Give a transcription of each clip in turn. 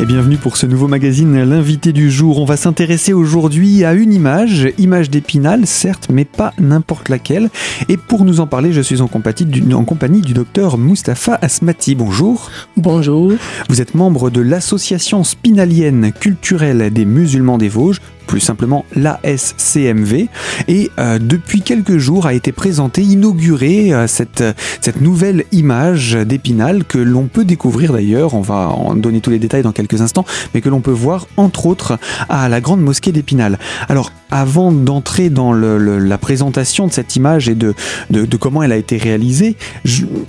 Et bienvenue pour ce nouveau magazine, l'invité du jour. On va s'intéresser aujourd'hui à une image, image d'Épinal, certes, mais pas n'importe laquelle. Et pour nous en parler, je suis en compagnie du, en compagnie du docteur Mustapha Asmati. Bonjour. Bonjour. Vous êtes membre de l'association spinalienne culturelle des musulmans des Vosges plus simplement l'ASCMV. Et euh, depuis quelques jours a été présentée, inaugurée euh, cette, cette nouvelle image d'Épinal que l'on peut découvrir d'ailleurs, on va en donner tous les détails dans quelques instants, mais que l'on peut voir entre autres à la grande mosquée d'Épinal. Alors avant d'entrer dans la présentation de cette image et de, de, comment elle a été réalisée,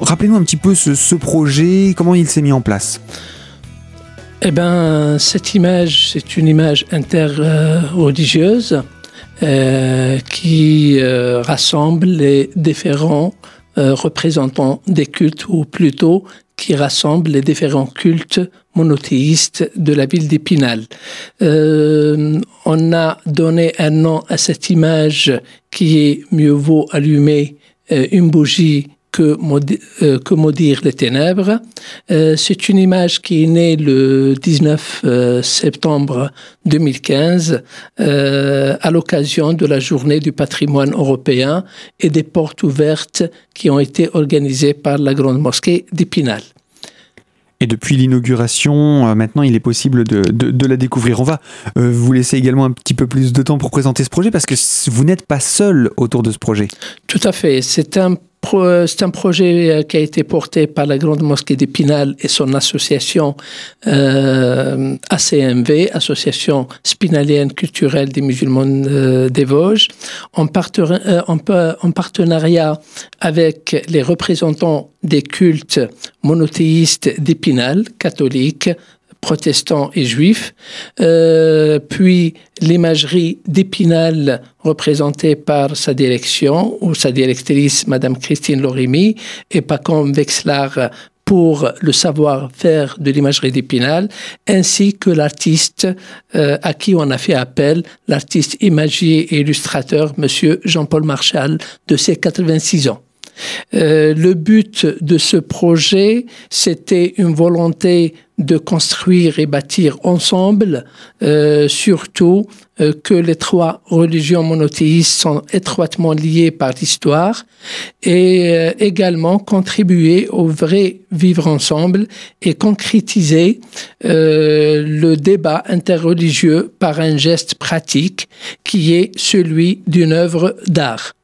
rappelez-nous un petit peu ce projet, comment il s'est mis en place. Eh bien, cette image, c'est une image interreligieuse euh, qui euh, rassemble les différents euh, représentants des cultes, ou plutôt qui rassemble les différents cultes monothéistes de la ville d'Épinal. on a donné un nom à cette image qui est mieux vaut allumer une bougie que, euh, que maudire les ténèbres. Euh, c'est une image qui est née le 19 euh, septembre 2015 à l'occasion de la journée du patrimoine européen et des portes ouvertes qui ont été organisées par la Grande Mosquée d'Épinal. Et depuis l'inauguration, maintenant, il est possible de, de, la découvrir. On va vous laisser également un petit peu plus de temps pour présenter ce projet parce que vous n'êtes pas seul autour de ce projet. Tout à fait. C'est un c'est un projet euh, qui a été porté par la Grande Mosquée d'Épinal et son association euh, ACMV, Association Spinalienne Culturelle des Musulmans euh, des Vosges, en, en, partenariat avec les représentants des cultes monothéistes d'Épinal, catholiques, protestants et juifs, euh, puis l'imagerie d'Épinal représentée par sa direction ou sa directrice, Madame Christine Lorimi, et Pacom Vexlar pour le savoir-faire de l'imagerie d'Épinal, ainsi que l'artiste euh, à qui on a fait appel, l'artiste imagier et illustrateur, Monsieur Jean-Paul Marchal, de ses 86 ans. Euh, le but de ce projet, c'était une volonté de construire et bâtir ensemble, euh, surtout euh, que les trois religions monothéistes sont étroitement liées par l'histoire, et également contribuer au vrai vivre ensemble et concrétiser le débat interreligieux par un geste pratique qui est celui d'une œuvre d'art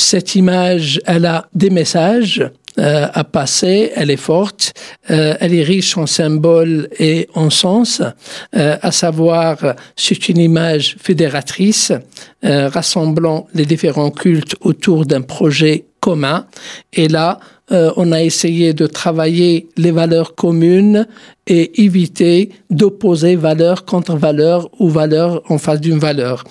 cette image, elle a des messages euh, à passer, elle est forte, euh, elle est riche en symboles et en sens, euh, à savoir c'est une image fédératrice rassemblant les différents cultes autour d'un projet commun. Et là, euh, on a essayé de travailler les valeurs communes et éviter d'opposer valeur contre valeur ou valeur en face d'une valeur.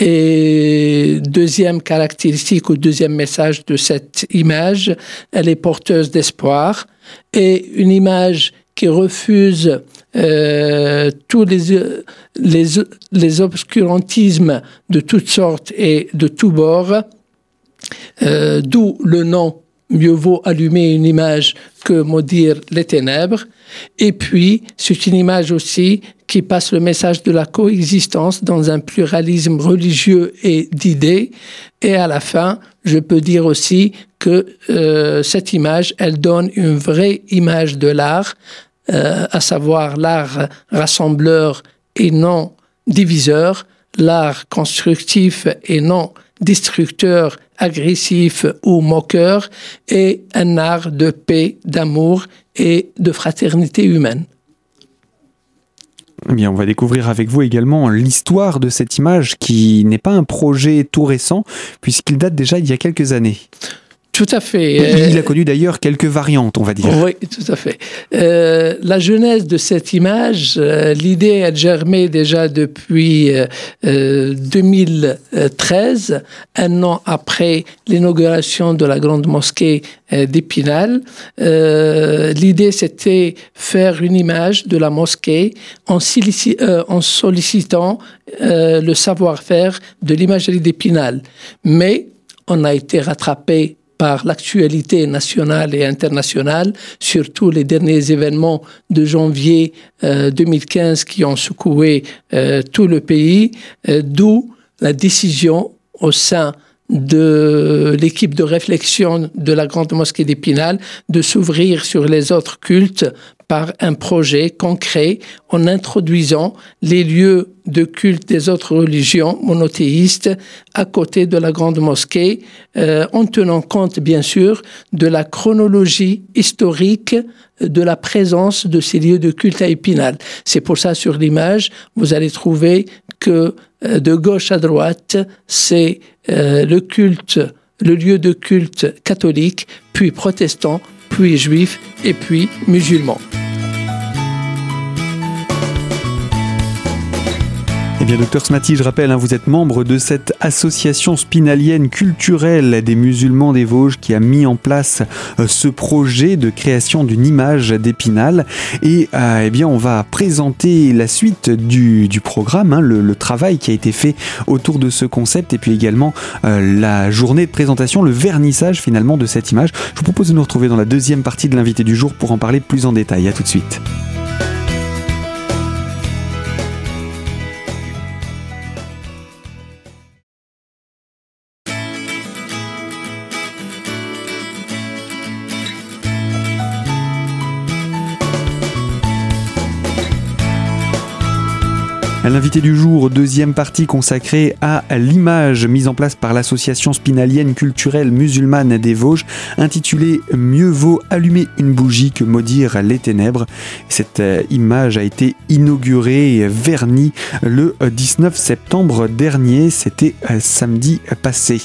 Et deuxième caractéristique ou deuxième message de cette image, elle est porteuse d'espoir et une image qui refuse euh, tous les, les, les obscurantismes de toutes sortes et de tous bords, euh, d'où le nom mieux vaut allumer une image que maudire les ténèbres. Et puis, c'est une image aussi qui passe le message de la coexistence dans un pluralisme religieux et d'idées. Et à la fin, je peux dire aussi que euh, cette image, elle donne une vraie image de l'art, euh, à savoir l'art rassembleur et non diviseur, l'art constructif et non destructeur, agressif ou moqueur, et un art de paix, d'amour et de fraternité humaine. Eh on va découvrir avec vous également l'histoire de cette image qui n'est pas un projet tout récent, puisqu'il date déjà il y a quelques années. Tout à fait. Il a connu d'ailleurs quelques variantes, on va dire. Oui, tout à fait. Euh, la genèse de cette image, euh, l'idée a germé déjà depuis 2013, euh, un an après l'inauguration de la grande mosquée d'Épinal. l'idée, c'était faire une image de la mosquée en, en sollicitant le savoir-faire de l'imagerie d'Épinal. Mais on a été rattrapé par l'actualité nationale et internationale, surtout les derniers événements de janvier 2015 qui ont secoué tout le pays, d'où la décision au sein de l'équipe de réflexion de la Grande Mosquée d'Épinal de s'ouvrir sur les autres cultes par un projet concret en introduisant les lieux de culte des autres religions monothéistes à côté de la grande mosquée, euh, en tenant compte bien sûr de la chronologie historique de la présence de ces lieux de culte à Épinal. C'est pour ça sur l'image, vous allez trouver que euh, de gauche à droite, c'est euh, le culte, le lieu de culte catholique, puis protestant, puis juif et puis musulman. Bien, docteur Smati, je rappelle, hein, vous êtes membre de cette association spinalienne culturelle des musulmans des Vosges qui a mis en place euh, ce projet de création d'une image d'Épinal. Et euh, eh bien, on va présenter la suite du, programme, hein, le, travail qui a été fait autour de ce concept, et puis également euh, la journée de présentation, le vernissage finalement de cette image. Je vous propose de nous retrouver dans la deuxième partie de l'invité du jour pour en parler plus en détail. À tout de suite. L'invité du jour, deuxième partie consacrée à l'image mise en place par l'association spinalienne culturelle musulmane des Vosges, intitulée Mieux vaut allumer une bougie que maudire les ténèbres. Cette euh, image a été inaugurée et vernie le 19 septembre dernier, c'était euh, samedi passé.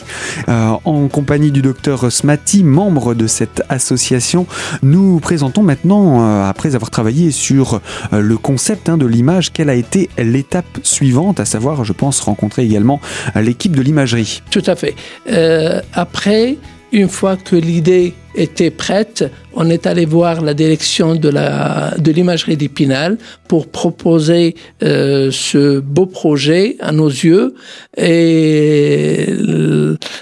Euh, en compagnie du docteur Smati, membre de cette association, nous présentons maintenant, après avoir travaillé sur le concept hein, de l'image, quelle a été l'état suivante, à savoir, je pense, rencontrer également l'équipe de l'imagerie. Tout à fait. Euh, après, une fois que l'idée était prête, on est allé voir la direction de la de l'imagerie d'Épinal pour proposer euh, ce beau projet à nos yeux et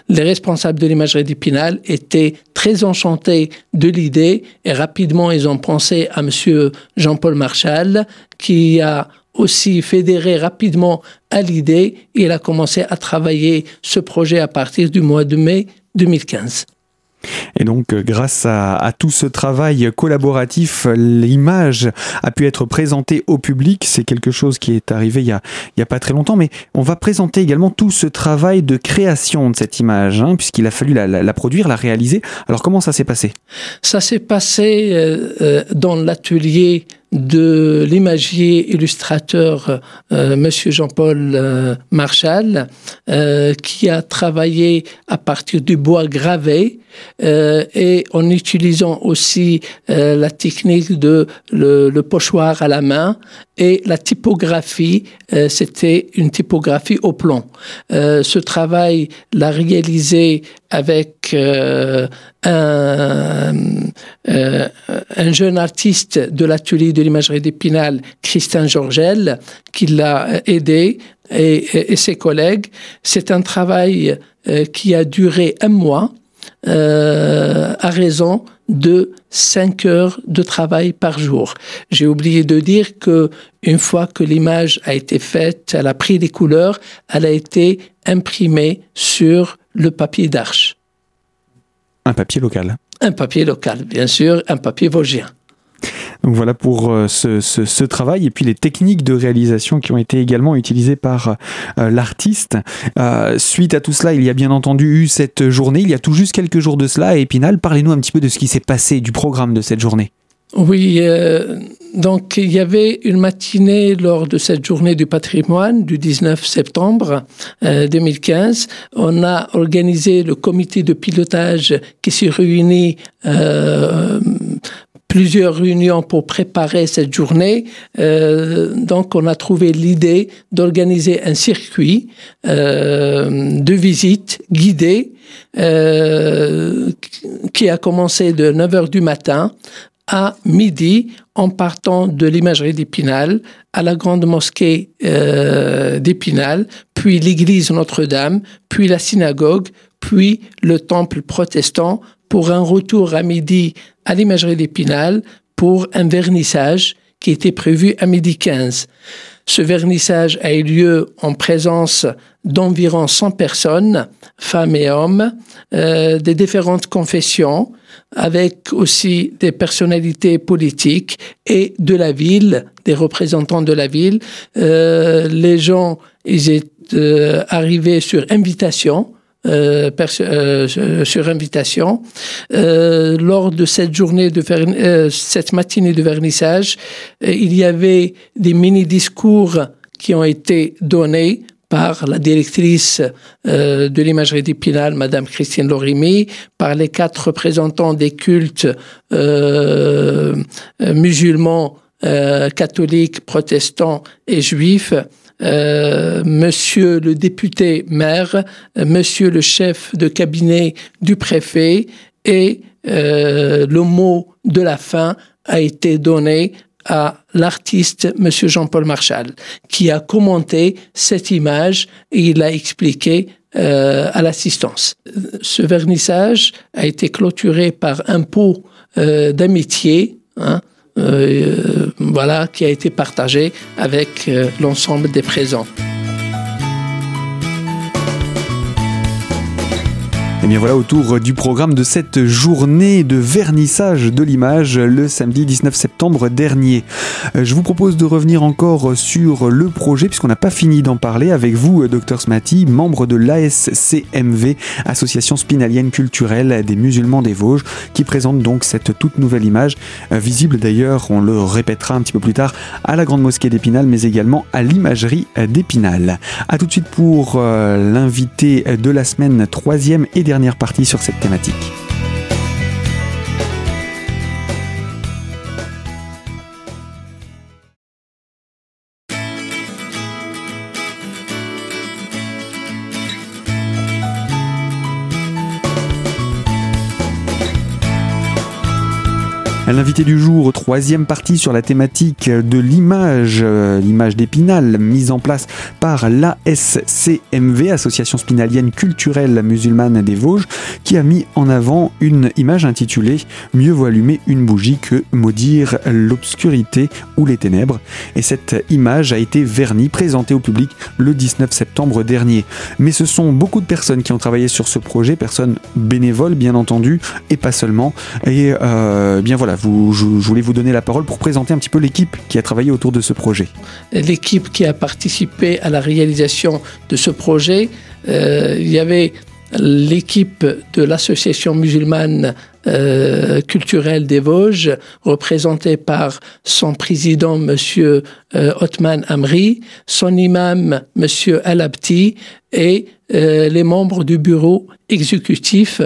les responsables de l'imagerie d'Épinal étaient très enchantés de l'idée et rapidement ils ont pensé à monsieur Jean-Paul Marchal qui a aussi fédéré rapidement à l'idée et il a commencé à travailler ce projet à partir du mois de mai 2015. Et donc, grâce à, tout ce travail collaboratif, l'image a pu être présentée au public. C'est quelque chose qui est arrivé il n'y a, a, pas très longtemps, mais on va présenter également tout ce travail de création de cette image, hein, puisqu'il a fallu la, produire, la réaliser. Alors, comment ça s'est passé? Ça s'est passé euh, euh, dans l'atelier de l'imagier illustrateur euh, Monsieur Jean-Paul euh, Marchal, euh, qui a travaillé à partir du bois gravé et en utilisant aussi la technique de le, pochoir à la main et la typographie, c'était une typographie au plomb. ce travail l'a réalisé avec un, un jeune artiste de l'atelier de l'imagerie d'Épinal, Christian Georgel, qui l'a aidé, et, ses collègues. C'est un travail euh, qui a duré un mois euh, à raison de 5 heures de travail par jour. J'ai oublié de dire que une fois que l'image a été faite, elle a pris des couleurs, elle a été imprimée sur le papier d'arche. Un papier local. Un papier local, bien sûr, un papier vosgien. Donc voilà pour euh, ce, travail et puis les techniques de réalisation qui ont été également utilisées par euh, l'artiste. Euh, suite à tout cela, il y a bien entendu eu cette journée, il y a tout juste quelques jours de cela à Épinal. Parlez-nous un petit peu de ce qui s'est passé, du programme de cette journée. Oui, donc il y avait une matinée lors de cette journée du patrimoine du 19 septembre 2015. On a organisé le comité de pilotage qui s'est réuni plusieurs réunions pour préparer cette journée. Euh, donc, on a trouvé l'idée d'organiser un circuit euh, de visite guidée euh, qui a commencé de 9 h du matin à midi en partant de l'imagerie d'Épinal à la grande mosquée euh, d'Épinal, puis l'église Notre-Dame, puis la synagogue, puis le temple protestant pour un retour à midi à l'imagerie d'Épinal pour un vernissage qui était prévu à midi 15. Ce vernissage a eu lieu en présence d'environ 100 personnes, femmes et hommes, euh, des différentes confessions, avec aussi des personnalités politiques et de la ville, des représentants de la ville. Euh, les gens, ils étaient euh, arrivés sur invitation. Euh, euh, sur invitation. Euh, lors de cette journée de cette matinée de vernissage, il y avait des mini-discours qui ont été donnés par la directrice de l'imagerie d'Épinal, Madame Christine Lorimi, par les quatre représentants des cultes musulmans, catholiques, protestants et juifs, euh, monsieur le député maire, euh, monsieur le chef de cabinet du préfet et euh, le mot de la fin a été donné à l'artiste monsieur Jean-Paul Marchal qui a commenté cette image et il a expliqué à l'assistance. Ce vernissage a été clôturé par un pot d'amitié hein, euh, voilà, qui a été partagé avec euh, l'ensemble des présents. Bien voilà autour du programme de cette journée de vernissage de l'image le samedi 19 septembre dernier. Euh, je vous propose de revenir encore sur le projet puisqu'on n'a pas fini d'en parler avec vous, Dr Smati, membre de l'ASCMV, Association spinalienne culturelle des musulmans des Vosges, qui présente donc cette toute nouvelle image, euh, visible d'ailleurs, on le répétera un petit peu plus tard, à la Grande Mosquée d'Épinal, mais également à l'imagerie d'Épinal. A tout de suite pour euh, l'invité de la semaine, troisième et dernière partie sur cette thématique. L'invité du jour, troisième partie sur la thématique de l'image, euh, l'image d'Épinal, mise en place par l'ASCMV, Association Spinalienne Culturelle Musulmane des Vosges, qui a mis en avant une image intitulée Mieux vaut allumer une bougie que maudire l'obscurité ou les ténèbres. Et cette image a été vernie, présentée au public le 19 septembre dernier. Mais ce sont beaucoup de personnes qui ont travaillé sur ce projet, personnes bénévoles bien entendu, et pas seulement. Et euh, bien voilà, je, voulais vous donner la parole pour présenter un petit peu l'équipe qui a travaillé autour de ce projet. L'équipe qui a participé à la réalisation de ce projet, euh, il y avait l'équipe de l'association musulmane euh, culturelle des Vosges, représentée par son président, Monsieur euh, Amri, son imam, Monsieur Alabti, et euh, les membres du bureau exécutif.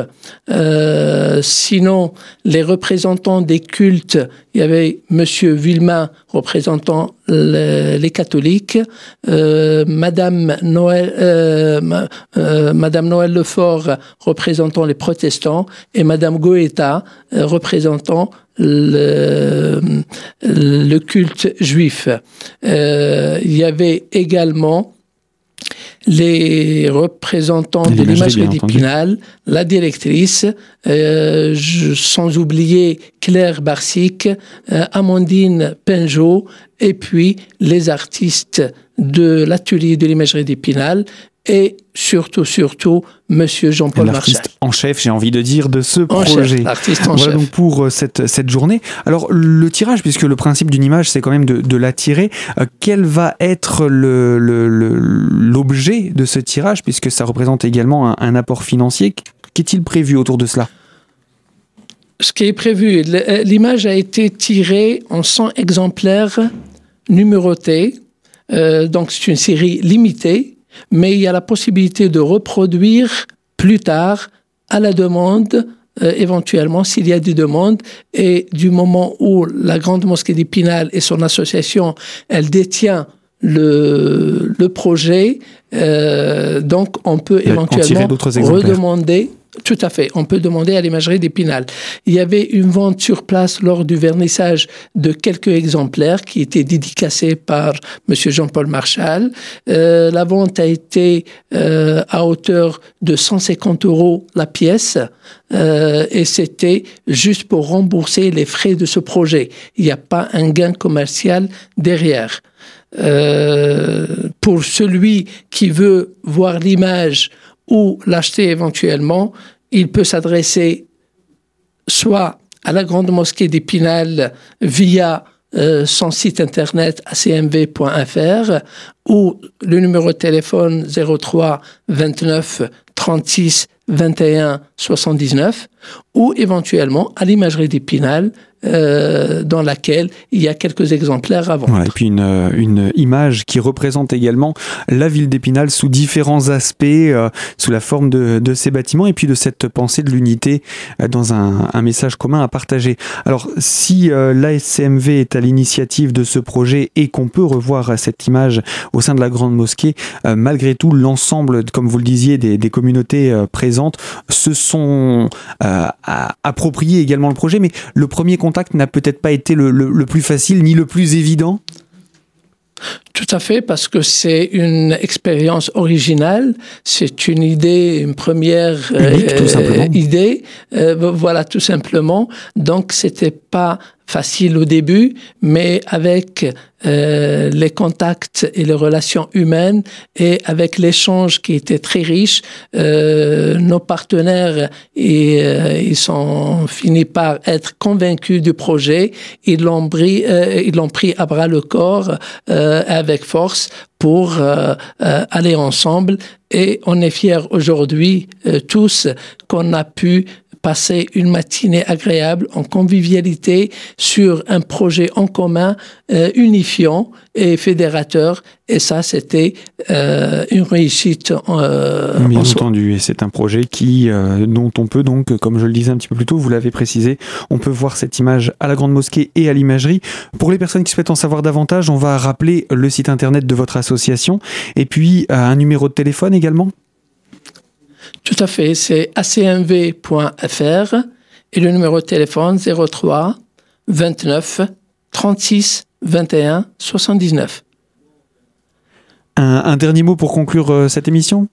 Euh, sinon, les représentants des cultes, il y avait Monsieur Villemain représentant les, catholiques, euh, Madame Noël, Madame Noël Lefort représentant les protestants et Madame Goeta représentant le, le, culte juif. il y avait également les représentants de l'imagerie d'Épinal, la directrice, euh, sans oublier Claire Barsic, euh, Amandine Pinjot, et puis les artistes de l'atelier de l'imagerie d'Épinal et surtout, surtout, Monsieur Jean-Paul Marchal. en chef, j'ai envie de dire, de ce projet. Artiste en voilà donc pour euh, cette, cette journée. Alors, le tirage, puisque le principe d'une image, c'est quand même de, de la tirer, euh, quel va être l'objet le, de ce tirage, puisque ça représente également un, un apport financier? Qu'est-il prévu autour de cela? Ce qui est prévu, euh, l'image a été tirée en 100 exemplaires numérotés. Euh, donc, c'est une série limitée mais il y a la possibilité de reproduire plus tard à la demande, euh, éventuellement s'il y a des demandes, et du moment où la Grande Mosquée d'Épinal et son association, elle détient le, le projet, euh, donc on peut éventuellement redemander tout à fait. On peut demander à l'imagerie d'Épinal. Il y avait une vente sur place lors du vernissage de quelques exemplaires qui étaient dédicacés par M. Jean-Paul Marchal. Euh, la vente a été euh, à hauteur de 150 euros la pièce euh, et c'était juste pour rembourser les frais de ce projet. Il n'y a pas un gain commercial derrière. Euh, pour celui qui veut voir l'image ou l'acheter éventuellement, il peut s'adresser soit à la Grande Mosquée d'Épinal via euh, son site internet acmv.fr ou le numéro de téléphone 03 29 36 21 79 ou éventuellement à l'imagerie d'Épinal euh, dans laquelle il y a quelques exemplaires à vendre. et puis une, euh, une, image qui représente également la ville d'Épinal sous différents aspects, euh, sous la forme de, de, ces bâtiments et puis de cette pensée de l'unité dans un, un, message commun à partager. Alors si l'ASCMV est à l'initiative de ce projet et qu'on peut revoir cette image au sein de la grande mosquée, malgré tout l'ensemble, comme vous le disiez, des, des communautés présentes se sont appropriés également le projet, mais le premier contact n'a peut-être pas été le, plus facile ni le plus évident. Tout à fait, parce que c'est une expérience originale, c'est une idée, une première euh, idée, euh, voilà tout simplement. Donc c'était pas facile au début, mais avec euh, les contacts et les relations humaines et avec l'échange qui était très riche, euh, nos partenaires et, euh, ils sont finis par être convaincus du projet. Ils l'ont pris, euh, ils l'ont pris à bras le corps euh, avec force pour aller ensemble. Et on est fiers aujourd'hui tous qu'on a pu passer une matinée agréable en convivialité sur un projet en commun euh, unifiant et fédérateur. Et ça, c'était euh, une réussite. Euh, Bien entendu, et c'est un projet qui, euh, dont on peut donc, comme je le disais un petit peu plus tôt, vous l'avez précisé, on peut voir cette image à la Grande Mosquée et à l'imagerie. Pour les personnes qui souhaitent en savoir davantage, on va rappeler le site internet de votre association et puis un numéro de téléphone également. Tout à fait, c'est acmv.fr et le numéro de téléphone 03 29 36 21 79. Un, dernier mot pour conclure euh, cette émission?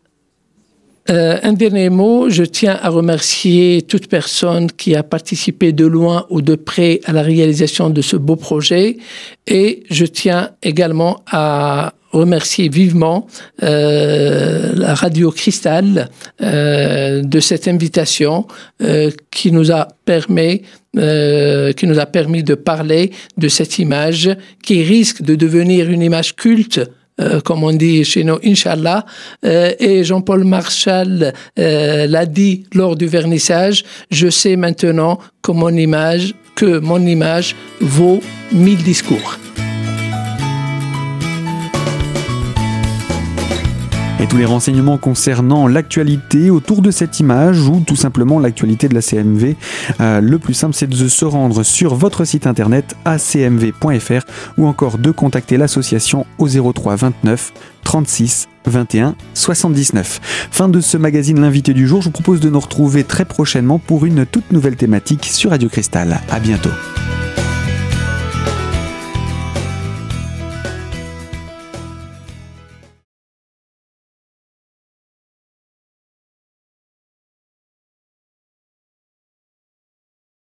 Euh, un dernier mot, je tiens à remercier toute personne qui a participé de loin ou de près à la réalisation de ce beau projet et je tiens également à remercier vivement euh, la radio Cristal euh, de cette invitation euh, qui nous a permis euh, qui nous a permis de parler de cette image qui risque de devenir une image culte euh, comme on dit chez nous, Inch'Allah. Euh, et Jean-Paul Marshall l'a dit lors du vernissage, je sais maintenant que mon image, que mon image vaut mille discours. Et tous les renseignements concernant l'actualité autour de cette image ou tout simplement l'actualité de la CMV, euh, le plus simple c'est de se rendre sur votre site internet acmv.fr ou encore de contacter l'association au 03 29 36 21 79. Fin de ce magazine L'invité du jour, je vous propose de nous retrouver très prochainement pour une toute nouvelle thématique sur Radio Cristal. À bientôt.